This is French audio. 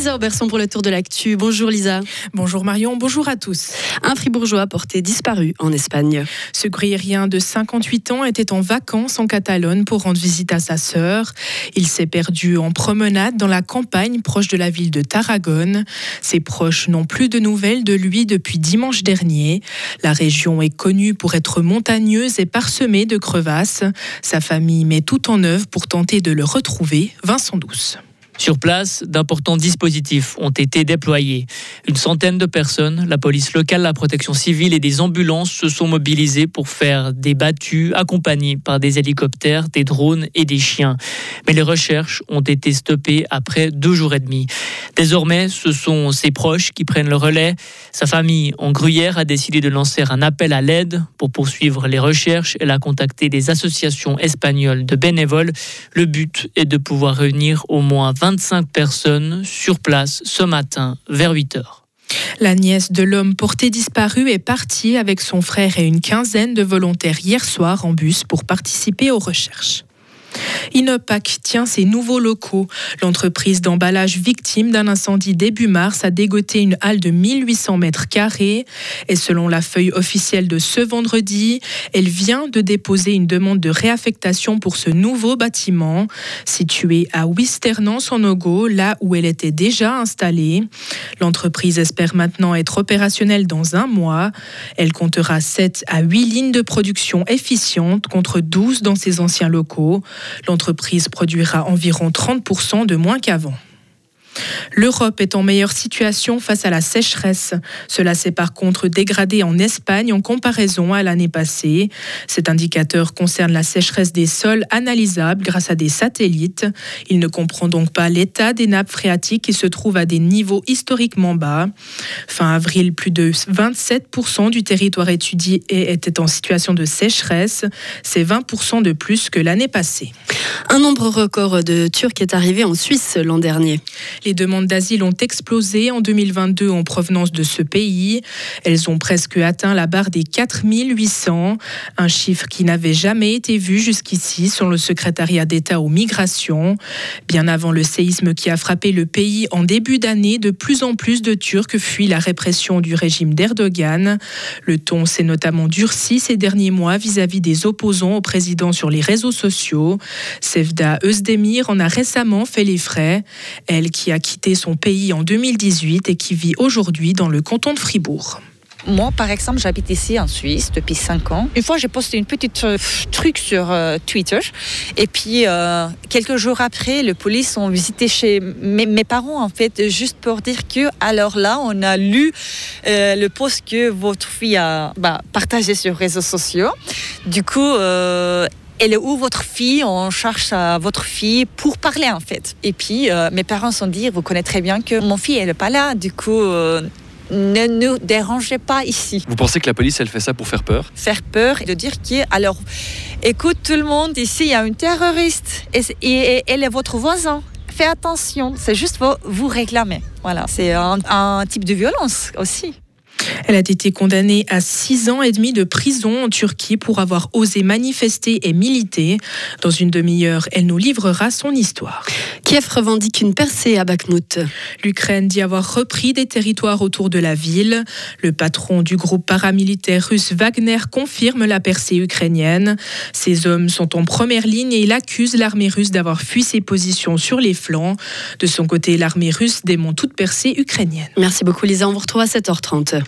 Lisa Auberson pour le tour de l'actu. Bonjour Lisa. Bonjour Marion, bonjour à tous. Un fribourgeois porté disparu en Espagne. Ce gruyérien de 58 ans était en vacances en Catalogne pour rendre visite à sa sœur. Il s'est perdu en promenade dans la campagne proche de la ville de Tarragone. Ses proches n'ont plus de nouvelles de lui depuis dimanche dernier. La région est connue pour être montagneuse et parsemée de crevasses. Sa famille met tout en œuvre pour tenter de le retrouver. Vincent Douce. Sur place, d'importants dispositifs ont été déployés. Une centaine de personnes, la police locale, la protection civile et des ambulances se sont mobilisées pour faire des battues accompagnées par des hélicoptères, des drones et des chiens. Mais les recherches ont été stoppées après deux jours et demi. Désormais, ce sont ses proches qui prennent le relais. Sa famille en Gruyère a décidé de lancer un appel à l'aide pour poursuivre les recherches. Elle a contacté des associations espagnoles de bénévoles. Le but est de pouvoir réunir au moins 20 25 personnes sur place ce matin vers 8 heures. La nièce de l'homme porté disparu est partie avec son frère et une quinzaine de volontaires hier soir en bus pour participer aux recherches. Inopac tient ses nouveaux locaux. L'entreprise d'emballage victime d'un incendie début mars a dégoté une halle de 1800 mètres carrés. Et selon la feuille officielle de ce vendredi, elle vient de déposer une demande de réaffectation pour ce nouveau bâtiment, situé à Wisternance en Ogo, là où elle était déjà installée. L'entreprise espère maintenant être opérationnelle dans un mois. Elle comptera 7 à 8 lignes de production efficientes contre 12 dans ses anciens locaux. L'entreprise produira environ 30% de moins qu'avant. L'Europe est en meilleure situation face à la sécheresse. Cela s'est par contre dégradé en Espagne en comparaison à l'année passée. Cet indicateur concerne la sécheresse des sols analysable grâce à des satellites. Il ne comprend donc pas l'état des nappes phréatiques qui se trouvent à des niveaux historiquement bas. Fin avril, plus de 27% du territoire étudié était en situation de sécheresse. C'est 20% de plus que l'année passée. Un nombre record de Turcs est arrivé en Suisse l'an dernier. Les demandes d'asile ont explosé en 2022 en provenance de ce pays. Elles ont presque atteint la barre des 4800, un chiffre qui n'avait jamais été vu jusqu'ici sur le secrétariat d'État aux migrations. Bien avant le séisme qui a frappé le pays en début d'année, de plus en plus de Turcs fuient la répression du régime d'Erdogan. Le ton s'est notamment durci ces derniers mois vis-à-vis des opposants au président sur les réseaux sociaux. Sevda Özdemir en a récemment fait les frais. Elle qui a quitté son pays en 2018 et qui vit aujourd'hui dans le canton de Fribourg. Moi, par exemple, j'habite ici en Suisse depuis 5 ans. Une fois, j'ai posté une petite euh, truc sur euh, Twitter. Et puis, euh, quelques jours après, les polices ont visité chez mes, parents, en fait, juste pour dire que, alors là, on a lu le post que votre fille a bah, partagé sur les réseaux sociaux. Du coup, elle est où votre fille On cherche votre fille pour parler en fait. Et puis euh, mes parents sont dit, vous connaissez très bien que mon fille elle n'est pas là, du coup. Euh, ne nous dérangez pas ici. Vous pensez que la police, elle fait ça pour faire peur? Faire peur et de dire que, alors, écoute tout le monde, ici, il y a une terroriste et, elle est votre voisin. Faites attention, c'est juste pour vous réclamer. Voilà, c'est un type de violence aussi. Elle a été condamnée à six ans et demi de prison en Turquie pour avoir osé manifester et militer. Dans une demi-heure, elle nous livrera son histoire. Kiev revendique une percée à Bakhmut. L'Ukraine dit avoir repris des territoires autour de la ville. Le patron du groupe paramilitaire russe Wagner confirme la percée ukrainienne. Ces hommes sont en première ligne et il accuse l'armée russe d'avoir fui ses positions sur les flancs. De son côté, l'armée russe démonte toute percée ukrainienne. Merci beaucoup Lisa, on vous retrouve à 7h30.